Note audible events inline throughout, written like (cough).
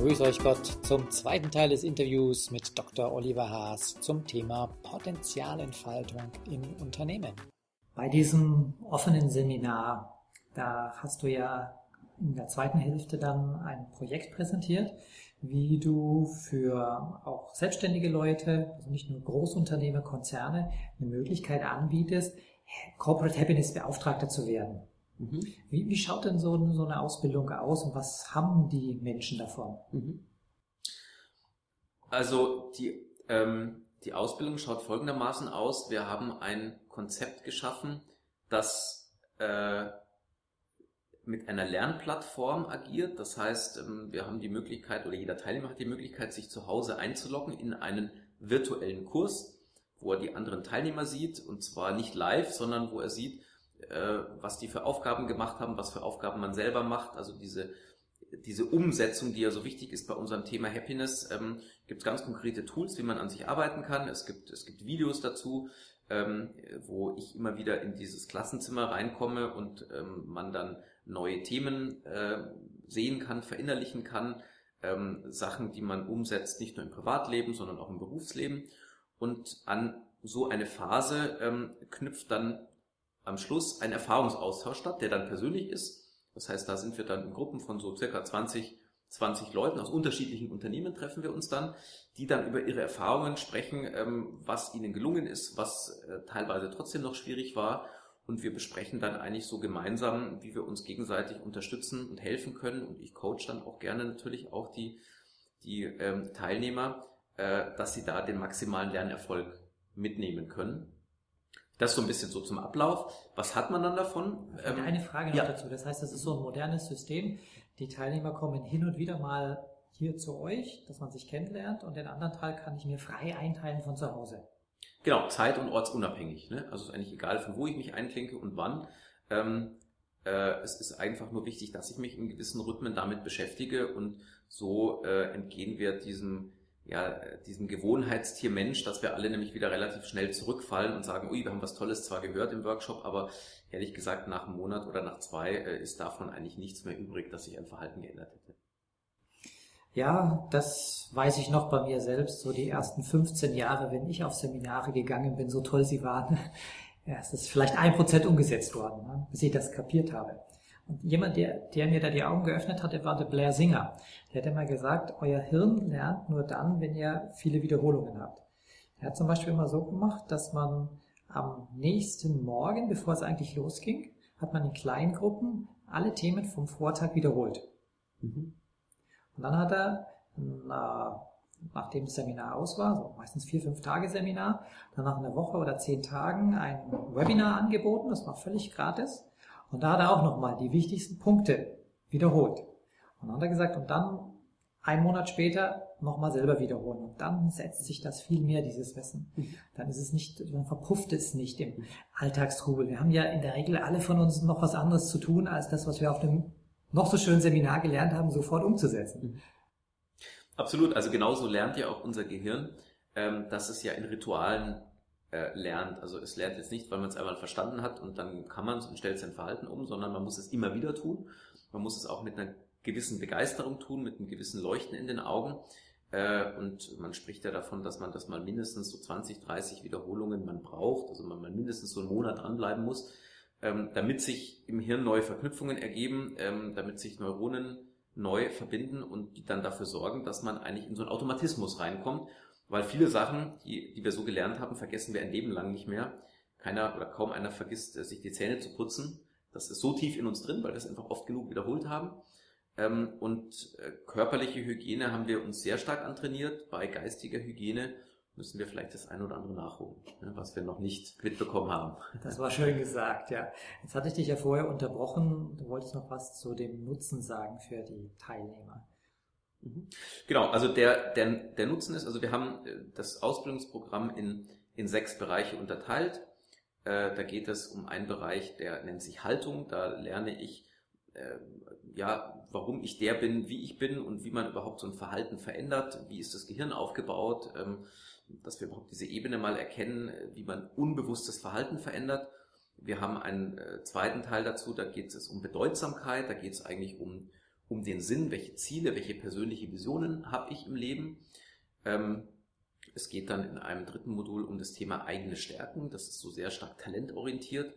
Grüß euch Gott zum zweiten Teil des Interviews mit Dr. Oliver Haas zum Thema Potenzialentfaltung im Unternehmen. Bei diesem offenen Seminar, da hast du ja in der zweiten Hälfte dann ein Projekt präsentiert, wie du für auch selbstständige Leute, also nicht nur Großunternehmen, Konzerne, eine Möglichkeit anbietest, Corporate Happiness Beauftragter zu werden. Mhm. Wie, wie, schaut denn so, so, eine Ausbildung aus und was haben die Menschen davon? Mhm. Also die, ähm, die Ausbildung schaut folgendermaßen aus. Wir haben ein Konzept geschaffen, das äh, mit einer Lernplattform agiert. Das heißt, ähm, wir haben die Möglichkeit oder jeder Teilnehmer hat die Möglichkeit, sich zu Hause einzuloggen in einen virtuellen Kurs, wo er die anderen Teilnehmer sieht und zwar nicht live, sondern wo er sieht, was die für Aufgaben gemacht haben, was für Aufgaben man selber macht. Also diese diese Umsetzung, die ja so wichtig ist bei unserem Thema Happiness, ähm, gibt es ganz konkrete Tools, wie man an sich arbeiten kann. Es gibt, es gibt Videos dazu, ähm, wo ich immer wieder in dieses Klassenzimmer reinkomme und ähm, man dann neue Themen äh, sehen kann, verinnerlichen kann, ähm, Sachen, die man umsetzt, nicht nur im Privatleben, sondern auch im Berufsleben. Und an so eine Phase ähm, knüpft dann am Schluss ein Erfahrungsaustausch statt, der dann persönlich ist. Das heißt, da sind wir dann in Gruppen von so circa 20, 20 Leuten aus unterschiedlichen Unternehmen treffen wir uns dann, die dann über ihre Erfahrungen sprechen, ähm, was ihnen gelungen ist, was äh, teilweise trotzdem noch schwierig war und wir besprechen dann eigentlich so gemeinsam, wie wir uns gegenseitig unterstützen und helfen können. Und ich coach dann auch gerne natürlich auch die, die ähm, Teilnehmer, äh, dass sie da den maximalen Lernerfolg mitnehmen können. Das so ein bisschen so zum Ablauf. Was hat man dann davon? Ähm, eine Frage noch ja. dazu. Das heißt, das ist so ein modernes System. Die Teilnehmer kommen hin und wieder mal hier zu euch, dass man sich kennenlernt und den anderen Teil kann ich mir frei einteilen von zu Hause. Genau, zeit- und ortsunabhängig. Ne? Also ist eigentlich egal, von wo ich mich einklinke und wann. Ähm, äh, es ist einfach nur wichtig, dass ich mich in gewissen Rhythmen damit beschäftige und so äh, entgehen wir diesem, ja, diesem Gewohnheitstier Mensch, dass wir alle nämlich wieder relativ schnell zurückfallen und sagen, ui, wir haben was Tolles zwar gehört im Workshop, aber ehrlich gesagt, nach einem Monat oder nach zwei äh, ist davon eigentlich nichts mehr übrig, dass sich ein Verhalten geändert hätte. Ja, das weiß ich noch bei mir selbst, so die ersten 15 Jahre, wenn ich auf Seminare gegangen bin, so toll sie waren. (laughs) Ja, es ist vielleicht ein Prozent umgesetzt worden, ne, bis ich das kapiert habe. Und jemand, der, der mir da die Augen geöffnet hatte, war der Blair Singer. Der hat immer gesagt, euer Hirn lernt nur dann, wenn ihr viele Wiederholungen habt. Er hat zum Beispiel immer so gemacht, dass man am nächsten Morgen, bevor es eigentlich losging, hat man in kleinen Gruppen alle Themen vom Vortag wiederholt. Mhm. Und dann hat er, na, nachdem das Seminar aus war, so meistens vier, fünf Tage Seminar, dann nach einer Woche oder zehn Tagen ein Webinar angeboten, das war völlig gratis. Und da hat er auch nochmal die wichtigsten Punkte wiederholt. Und dann hat er gesagt, und dann ein Monat später nochmal selber wiederholen. Und dann setzt sich das viel mehr, dieses Wissen. Dann ist es nicht, dann verpufft es nicht im Alltagstrubel. Wir haben ja in der Regel alle von uns noch was anderes zu tun, als das, was wir auf dem noch so schön Seminar gelernt haben, sofort umzusetzen. Absolut, also genauso lernt ja auch unser Gehirn, ähm, dass es ja in Ritualen äh, lernt. Also es lernt jetzt nicht, weil man es einmal verstanden hat und dann kann man es und stellt sein Verhalten um, sondern man muss es immer wieder tun. Man muss es auch mit einer gewissen Begeisterung tun, mit einem gewissen Leuchten in den Augen. Äh, und man spricht ja davon, dass man das mal mindestens so 20, 30 Wiederholungen man braucht, also man mal mindestens so einen Monat dranbleiben muss, ähm, damit sich im Hirn neue Verknüpfungen ergeben, ähm, damit sich Neuronen neu verbinden und die dann dafür sorgen, dass man eigentlich in so einen Automatismus reinkommt, weil viele Sachen, die, die wir so gelernt haben, vergessen wir ein Leben lang nicht mehr. Keiner oder kaum einer vergisst, äh, sich die Zähne zu putzen. Das ist so tief in uns drin, weil wir es einfach oft genug wiederholt haben. Ähm, und äh, körperliche Hygiene haben wir uns sehr stark antrainiert. Bei geistiger Hygiene müssen wir vielleicht das eine oder andere nachholen, ne, was wir noch nicht mitbekommen haben. Das war schön gesagt, ja. Jetzt hatte ich dich ja vorher unterbrochen. Du wolltest noch was zu dem Nutzen sagen für die Teilnehmer. Mhm. Genau, also der, der, der Nutzen ist, also wir haben äh, das Ausbildungsprogramm in, in sechs Bereiche unterteilt. Äh, da geht es um einen Bereich, der nennt sich Haltung. Da lerne ich, äh, ja, warum ich der bin, wie ich bin und wie man überhaupt so ein Verhalten verändert. Wie ist das Gehirn aufgebaut? Ähm, dass wir überhaupt diese Ebene mal erkennen, wie man unbewusstes Verhalten verändert. Wir haben einen zweiten Teil dazu, da geht es um Bedeutsamkeit, da geht es eigentlich um um den Sinn, welche Ziele, welche persönliche Visionen habe ich im Leben. Ähm, es geht dann in einem dritten Modul um das Thema eigene Stärken. Das ist so sehr stark talentorientiert.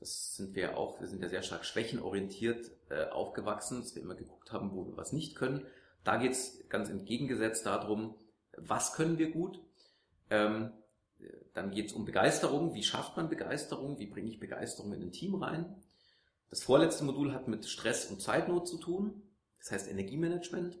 Das sind wir auch, wir sind ja sehr stark schwächenorientiert äh, aufgewachsen, dass wir immer geguckt haben, wo wir was nicht können. Da geht es ganz entgegengesetzt darum, was können wir gut. Ähm, dann geht es um Begeisterung. Wie schafft man Begeisterung? Wie bringe ich Begeisterung in ein Team rein? Das vorletzte Modul hat mit Stress und Zeitnot zu tun das heißt Energiemanagement.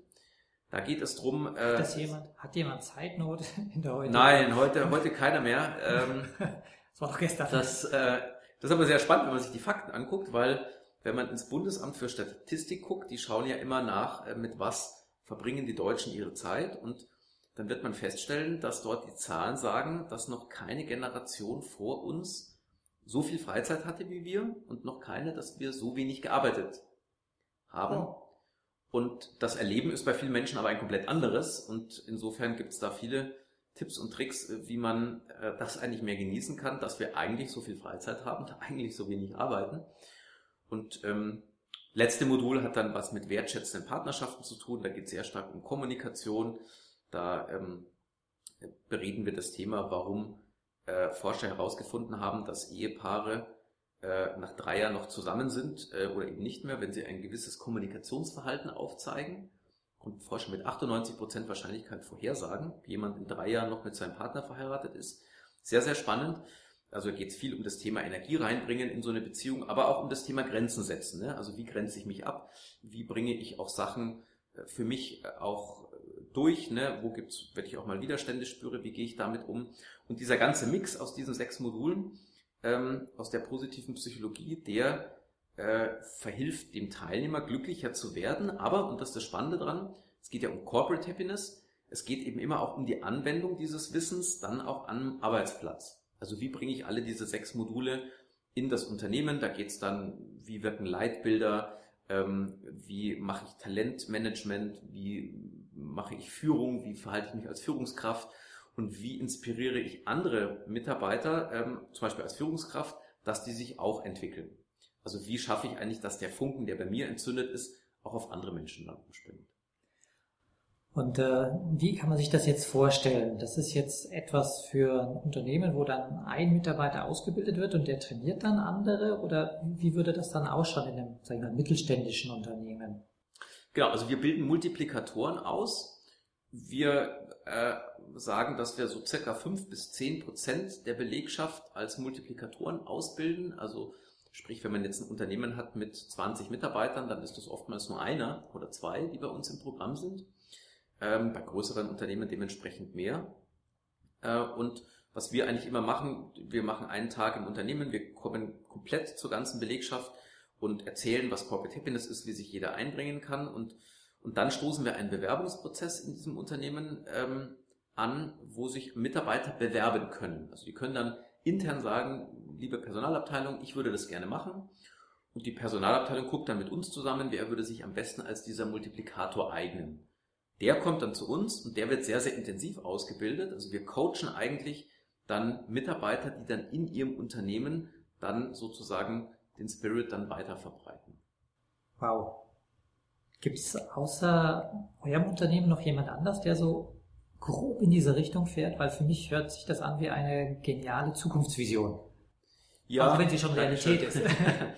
Da geht es drum. Hat, äh, das jemand, hat jemand Zeitnot (laughs) in der heutigen? Nein, heute, heute keiner mehr. Ähm, (laughs) das war doch gestern. Das, äh, das ist aber sehr spannend, wenn man sich die Fakten anguckt, weil wenn man ins Bundesamt für Statistik guckt, die schauen ja immer nach, äh, mit was verbringen die Deutschen ihre Zeit und dann wird man feststellen, dass dort die Zahlen sagen, dass noch keine Generation vor uns so viel Freizeit hatte wie wir und noch keine, dass wir so wenig gearbeitet haben. Oh. Und das Erleben ist bei vielen Menschen aber ein komplett anderes. Und insofern gibt es da viele Tipps und Tricks, äh, wie man äh, das eigentlich mehr genießen kann, dass wir eigentlich so viel Freizeit haben, (laughs) eigentlich so wenig arbeiten. Und ähm, letzte Modul hat dann was mit wertschätzenden Partnerschaften zu tun. Da geht es sehr stark um Kommunikation. Da ähm, bereden wir das Thema, warum äh, Forscher herausgefunden haben, dass Ehepaare äh, nach drei Jahren noch zusammen sind äh, oder eben nicht mehr, wenn sie ein gewisses Kommunikationsverhalten aufzeigen und Forscher mit 98% Wahrscheinlichkeit vorhersagen, wie jemand in drei Jahren noch mit seinem Partner verheiratet ist. Sehr, sehr spannend. Also geht es viel um das Thema Energie reinbringen in so eine Beziehung, aber auch um das Thema Grenzen setzen. Ne? Also wie grenze ich mich ab? Wie bringe ich auch Sachen äh, für mich auch durch? Ne? Wo gibt's, wenn ich auch mal Widerstände spüre, wie gehe ich damit um? Und dieser ganze Mix aus diesen sechs Modulen, ähm, aus der positiven Psychologie, der äh, verhilft dem Teilnehmer glücklicher zu werden. Aber, und das ist das Spannende dran, es geht ja um Corporate Happiness, es geht eben immer auch um die Anwendung dieses Wissens dann auch am Arbeitsplatz. Also wie bringe ich alle diese sechs Module in das Unternehmen? Da geht es dann, wie wirken Leitbilder, ähm, wie mache ich Talentmanagement, wie mache ich Führung, wie verhalte ich mich als Führungskraft und wie inspiriere ich andere Mitarbeiter, ähm, zum Beispiel als Führungskraft, dass die sich auch entwickeln. Also wie schaffe ich eigentlich, dass der Funken, der bei mir entzündet ist, auch auf andere Menschen dann umspringt. Und äh, wie kann man sich das jetzt vorstellen? Das ist jetzt etwas für ein Unternehmen, wo dann ein Mitarbeiter ausgebildet wird und der trainiert dann andere? Oder wie würde das dann ausschauen in einem, sagen wir, mittelständischen Unternehmen? Genau, also wir bilden Multiplikatoren aus. Wir äh, sagen, dass wir so circa fünf bis zehn Prozent der Belegschaft als Multiplikatoren ausbilden. Also sprich, wenn man jetzt ein Unternehmen hat mit 20 Mitarbeitern, dann ist das oftmals nur einer oder zwei, die bei uns im Programm sind. Ähm, bei größeren Unternehmen dementsprechend mehr. Äh, und was wir eigentlich immer machen, wir machen einen Tag im Unternehmen, wir kommen komplett zur ganzen Belegschaft und erzählen, was Corporate Happiness ist, wie sich jeder einbringen kann und und dann stoßen wir einen Bewerbungsprozess in diesem Unternehmen ähm, an, wo sich Mitarbeiter bewerben können. Also die können dann intern sagen, liebe Personalabteilung, ich würde das gerne machen. Und die Personalabteilung guckt dann mit uns zusammen, wer würde sich am besten als dieser Multiplikator eignen. Der kommt dann zu uns und der wird sehr, sehr intensiv ausgebildet. Also wir coachen eigentlich dann Mitarbeiter, die dann in ihrem Unternehmen dann sozusagen den Spirit dann weiter verbreiten. Wow. Gibt es außer eurem Unternehmen noch jemand anders, der so grob in diese Richtung fährt? Weil für mich hört sich das an wie eine geniale Zukunftsvision. Ja. Auch wenn sie schon Realität ist.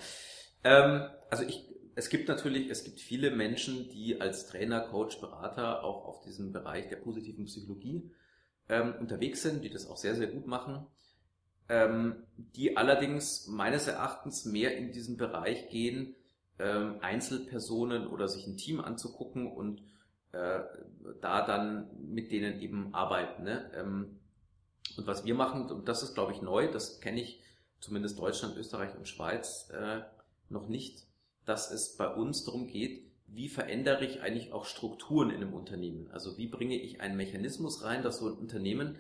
(laughs) ähm, also ich, es gibt natürlich, es gibt viele Menschen, die als Trainer, Coach, Berater auch auf diesem Bereich der positiven Psychologie ähm, unterwegs sind, die das auch sehr, sehr gut machen, ähm, die allerdings meines Erachtens mehr in diesen Bereich gehen, ähm, Einzelpersonen oder sich ein Team anzugucken und äh, da dann mit denen eben arbeiten. Ne? Ähm, und was wir machen, und das ist glaube ich neu, das kenne ich zumindest Deutschland, Österreich und Schweiz äh, noch nicht, dass es bei uns darum geht, wie verändere ich eigentlich auch Strukturen in einem Unternehmen? Also wie bringe ich einen Mechanismus rein, dass so ein Unternehmen,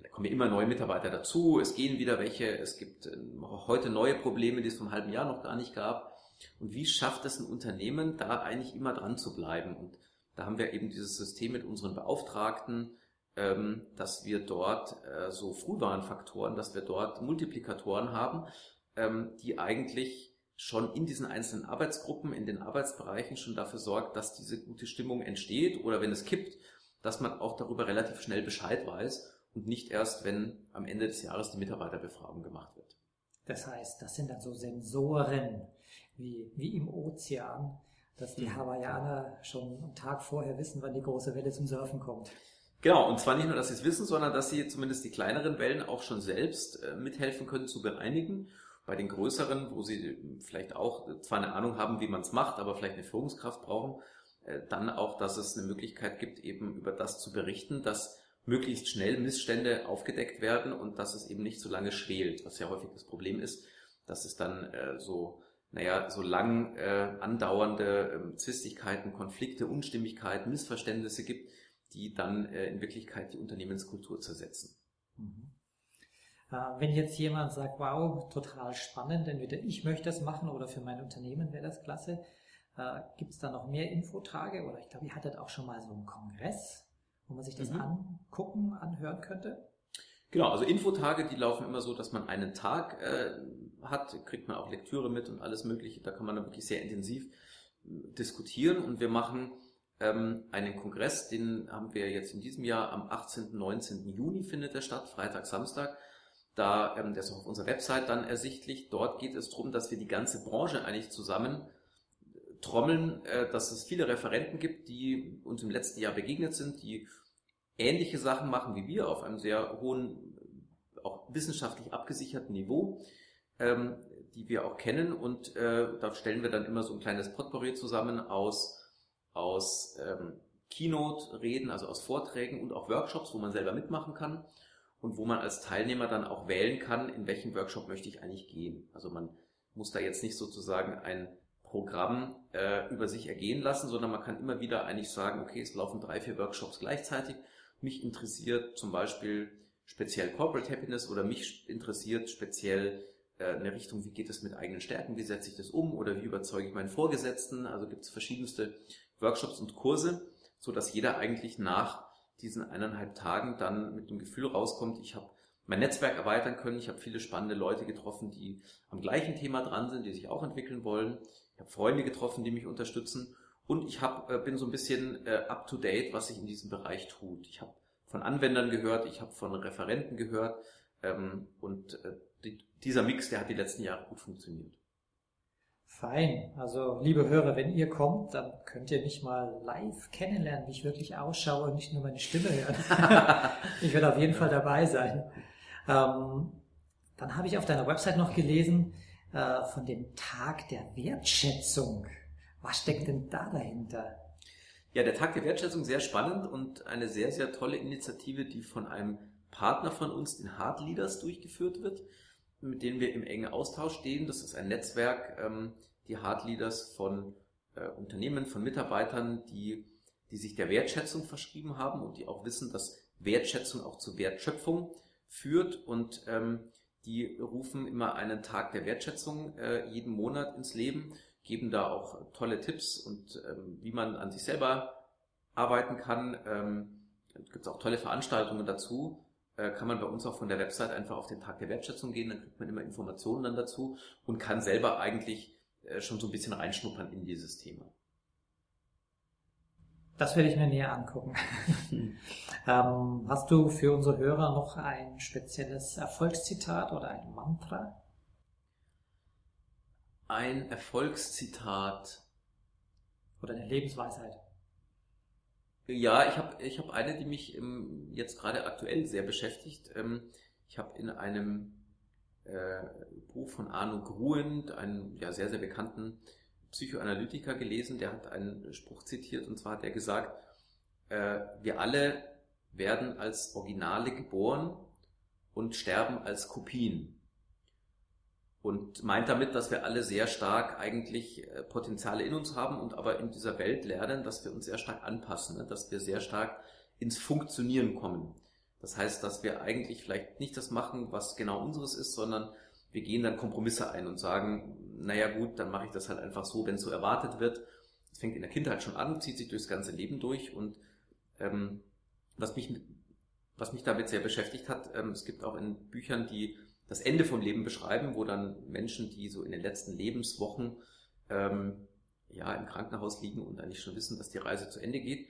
da kommen ja immer neue Mitarbeiter dazu, es gehen wieder welche, es gibt ähm, heute neue Probleme, die es einem halben Jahr noch gar nicht gab. Und wie schafft es ein Unternehmen, da eigentlich immer dran zu bleiben? Und da haben wir eben dieses System mit unseren Beauftragten, ähm, dass wir dort äh, so Frühwarnfaktoren, dass wir dort Multiplikatoren haben, ähm, die eigentlich schon in diesen einzelnen Arbeitsgruppen, in den Arbeitsbereichen schon dafür sorgt, dass diese gute Stimmung entsteht oder wenn es kippt, dass man auch darüber relativ schnell Bescheid weiß und nicht erst, wenn am Ende des Jahres die Mitarbeiterbefragung gemacht wird. Das heißt, das sind dann so Sensoren wie, wie im Ozean, dass die mhm. Hawaiianer schon einen Tag vorher wissen, wann die große Welle zum Surfen kommt. Genau, und zwar nicht nur, dass sie es wissen, sondern dass sie zumindest die kleineren Wellen auch schon selbst äh, mithelfen können zu bereinigen bei den größeren, wo sie vielleicht auch zwar eine Ahnung haben, wie man es macht, aber vielleicht eine Führungskraft brauchen, äh, dann auch, dass es eine Möglichkeit gibt, eben über das zu berichten, dass möglichst schnell Missstände aufgedeckt werden und dass es eben nicht so lange schwelt, was ja häufig das Problem ist, dass es dann äh, so, naja, so lang äh, andauernde äh, Zwistigkeiten, Konflikte, Unstimmigkeiten, Missverständnisse gibt, die dann äh, in Wirklichkeit die Unternehmenskultur zersetzen. Mhm. Äh, wenn jetzt jemand sagt, wow, total spannend, entweder ich möchte das machen oder für mein Unternehmen wäre das klasse, äh, gibt es da noch mehr Infotage oder ich glaube, ihr hattet auch schon mal so einen Kongress, wo man sich das mhm. angucken, anhören könnte? Genau, also Infotage, die laufen immer so, dass man einen Tag äh, hat, kriegt man auch Lektüre mit und alles Mögliche, da kann man dann wirklich sehr intensiv äh, diskutieren und wir machen ähm, einen Kongress, den haben wir jetzt in diesem Jahr am 18. 19. Juni findet er statt, Freitag, Samstag. Da, ähm, der ist auch auf unserer Website dann ersichtlich. Dort geht es darum, dass wir die ganze Branche eigentlich zusammen äh, trommeln, äh, dass es viele Referenten gibt, die uns im letzten Jahr begegnet sind, die ähnliche Sachen machen wie wir auf einem sehr hohen, auch wissenschaftlich abgesicherten Niveau, ähm, die wir auch kennen. Und äh, da stellen wir dann immer so ein kleines Potpourri zusammen aus, aus ähm, Keynote-Reden, also aus Vorträgen und auch Workshops, wo man selber mitmachen kann und wo man als Teilnehmer dann auch wählen kann, in welchem Workshop möchte ich eigentlich gehen. Also man muss da jetzt nicht sozusagen ein Programm äh, über sich ergehen lassen, sondern man kann immer wieder eigentlich sagen, okay, es laufen drei, vier Workshops gleichzeitig. Mich interessiert zum Beispiel speziell Corporate Happiness oder mich interessiert speziell äh, eine Richtung, wie geht es mit eigenen Stärken, wie setze ich das um oder wie überzeuge ich meinen Vorgesetzten. Also gibt es verschiedenste Workshops und Kurse, so dass jeder eigentlich nach diesen eineinhalb Tagen dann mit dem Gefühl rauskommt, ich habe mein Netzwerk erweitern können, ich habe viele spannende Leute getroffen, die am gleichen Thema dran sind, die sich auch entwickeln wollen. Ich habe Freunde getroffen, die mich unterstützen und ich hab, äh, bin so ein bisschen äh, up to date, was sich in diesem Bereich tut. Ich habe von Anwendern gehört, ich habe von Referenten gehört ähm, und äh, die, dieser Mix, der hat die letzten Jahre gut funktioniert. Fein. Also, liebe Hörer, wenn ihr kommt, dann könnt ihr mich mal live kennenlernen, wie ich wirklich ausschaue und nicht nur meine Stimme hören. (laughs) ich werde auf jeden Fall dabei sein. Ähm, dann habe ich auf deiner Website noch gelesen äh, von dem Tag der Wertschätzung. Was steckt denn da dahinter? Ja, der Tag der Wertschätzung sehr spannend und eine sehr, sehr tolle Initiative, die von einem Partner von uns, den Hard Leaders, durchgeführt wird mit denen wir im engen Austausch stehen. Das ist ein Netzwerk, ähm, die Hard Leaders von äh, Unternehmen, von Mitarbeitern, die, die sich der Wertschätzung verschrieben haben und die auch wissen, dass Wertschätzung auch zu Wertschöpfung führt und ähm, die rufen immer einen Tag der Wertschätzung äh, jeden Monat ins Leben, geben da auch tolle Tipps und ähm, wie man an sich selber arbeiten kann. Ähm, gibt es auch tolle Veranstaltungen dazu äh, kann man bei uns auch von der Website einfach auf den Tag der Wertschätzung gehen, dann kriegt man immer Informationen dann dazu und kann selber eigentlich äh, schon so ein bisschen reinschnuppern in dieses Thema. Das werde ich mir näher angucken. (laughs) ähm, hast du für unsere Hörer noch ein spezielles Erfolgszitat oder ein Mantra? Ein Erfolgszitat. Oder eine Lebensweisheit. Ja, ich habe ich hab eine, die mich jetzt gerade aktuell sehr beschäftigt. Ähm, ich habe in einem äh, Buch von Arno Gruen, einem ja, sehr, sehr bekannten Psychoanalytiker gelesen, der hat einen Spruch zitiert und zwar hat er gesagt, äh, wir alle werden als Originale geboren und sterben als Kopien. Und meint damit, dass wir alle sehr stark eigentlich äh, Potenziale in uns haben und aber in dieser Welt lernen, dass wir uns sehr stark anpassen, ne? dass wir sehr stark ins Funktionieren kommen. Das heißt, dass wir eigentlich vielleicht nicht das machen, was genau unseres ist, sondern wir gehen dann Kompromisse ein und sagen, naja gut, dann mache ich das halt einfach so, wenn es so erwartet wird. Das fängt in der Kindheit schon an, zieht sich durchs ganze Leben durch und ähm, was mich was mich damit sehr beschäftigt hat, ähm, es gibt auch in Büchern, die das Ende vom Leben beschreiben, wo dann Menschen, die so in den letzten Lebenswochen ähm, ja im Krankenhaus liegen und eigentlich schon wissen, dass die Reise zu Ende geht,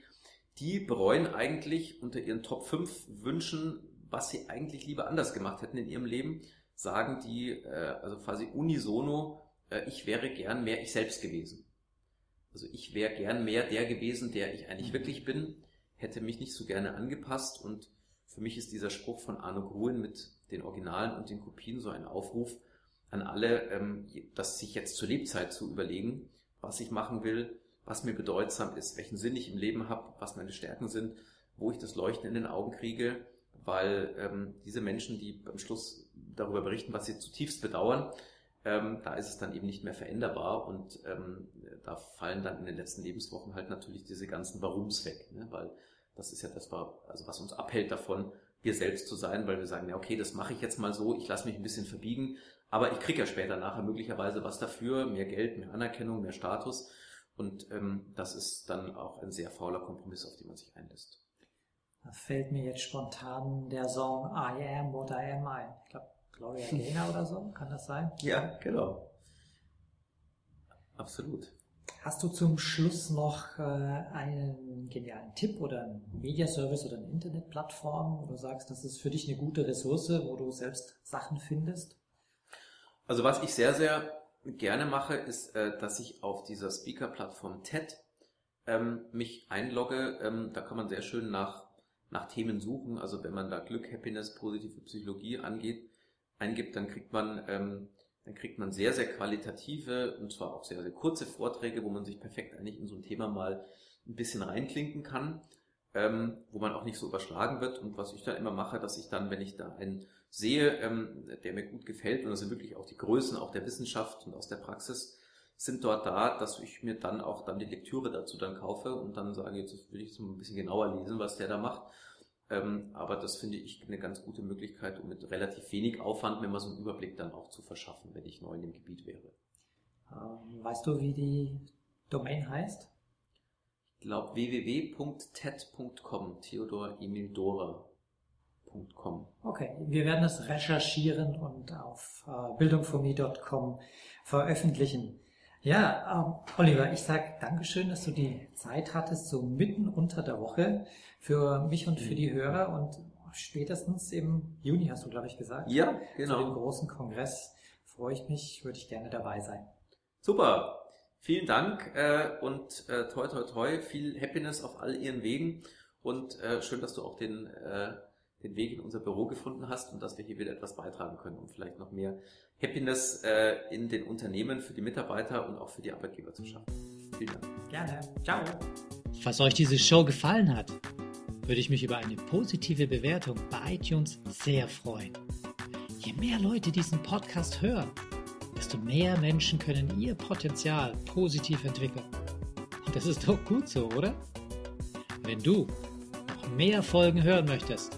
die bereuen eigentlich unter ihren Top 5 Wünschen, was sie eigentlich lieber anders gemacht hätten in ihrem Leben, sagen die, äh, also quasi unisono, äh, ich wäre gern mehr ich selbst gewesen. Also ich wäre gern mehr der gewesen, der ich eigentlich mhm. wirklich bin, hätte mich nicht so gerne angepasst und für mich ist dieser Spruch von Arno Gruen mit den Originalen und den Kopien so ein Aufruf an alle, ähm, das sich jetzt zur Lebzeit zu überlegen, was ich machen will, was mir bedeutsam ist, welchen Sinn ich im Leben habe, was meine Stärken sind, wo ich das Leuchten in den Augen kriege, weil ähm, diese Menschen, die am Schluss darüber berichten, was sie zutiefst bedauern, ähm, da ist es dann eben nicht mehr veränderbar und ähm, da fallen dann in den letzten Lebenswochen halt natürlich diese ganzen Warums weg, ne? weil das ist ja das, also was uns abhält davon, wir selbst zu sein, weil wir sagen, ja okay, das mache ich jetzt mal so, ich lasse mich ein bisschen verbiegen, aber ich kriege ja später nachher möglicherweise was dafür, mehr Geld, mehr Anerkennung, mehr Status und ähm, das ist dann auch ein sehr fauler Kompromiss, auf den man sich einlässt. Da fällt mir jetzt spontan der Song I Am What I Am ein. Ich glaube, Gloria Gaynor oder so, kann das sein? Ja, genau. Absolut. Hast du zum Schluss noch äh, einen genialen Tipp oder einen Mediaservice oder eine Internetplattform, wo du sagst, das ist für dich eine gute Ressource, wo du selbst Sachen findest? Also was ich sehr, sehr gerne mache, ist, äh, dass ich auf dieser Speaker-Plattform TED ähm, mich einlogge. Ähm, da kann man sehr schön nach, nach Themen suchen. Also wenn man da Glück, Happiness, positive Psychologie angeht, eingibt, dann kriegt man ähm, dann kriegt man sehr, sehr qualitative und zwar auch sehr, sehr kurze Vorträge, wo man sich perfekt eigentlich in so ein Thema mal ein bisschen reinklinken kann, ähm, wo man auch nicht so überschlagen wird. Und was ich dann immer mache, dass ich dann, wenn ich da einen sehe, ähm, der mir gut gefällt, und das sind wirklich auch die Größen auch der Wissenschaft und aus der Praxis, sind dort da, dass ich mir dann auch dann die Lektüre dazu dann kaufe und dann sage, jetzt will ich so ein bisschen genauer lesen, was der da macht. Ähm, aber das finde ich eine ganz gute Möglichkeit, um mit relativ wenig Aufwand mir mal so einen Überblick dann auch zu verschaffen, wenn ich neu in dem Gebiet wäre. Ähm, weißt du, wie die Domain heißt? Ich glaube www.ted.com, Theodor Emil Dora.com. Okay, wir werden es recherchieren und auf äh, bildungforme.com veröffentlichen. Ja, ähm, Oliver, ich sag Dankeschön, dass du die Zeit hattest, so mitten unter der Woche für mich und für die Hörer und spätestens im Juni hast du, glaube ich, gesagt. Ja, genau. Zu dem großen Kongress freue ich mich, würde ich gerne dabei sein. Super. Vielen Dank äh, und äh, toi toi toi, viel Happiness auf all Ihren Wegen und äh, schön, dass du auch den, äh, den Weg in unser Büro gefunden hast und dass wir hier wieder etwas beitragen können, um vielleicht noch mehr Happiness äh, in den Unternehmen für die Mitarbeiter und auch für die Arbeitgeber zu schaffen. Vielen Dank. Gerne. Ciao. Falls euch diese Show gefallen hat, würde ich mich über eine positive Bewertung bei iTunes sehr freuen. Je mehr Leute diesen Podcast hören, desto mehr Menschen können ihr Potenzial positiv entwickeln. Und das ist doch gut so, oder? Wenn du noch mehr Folgen hören möchtest,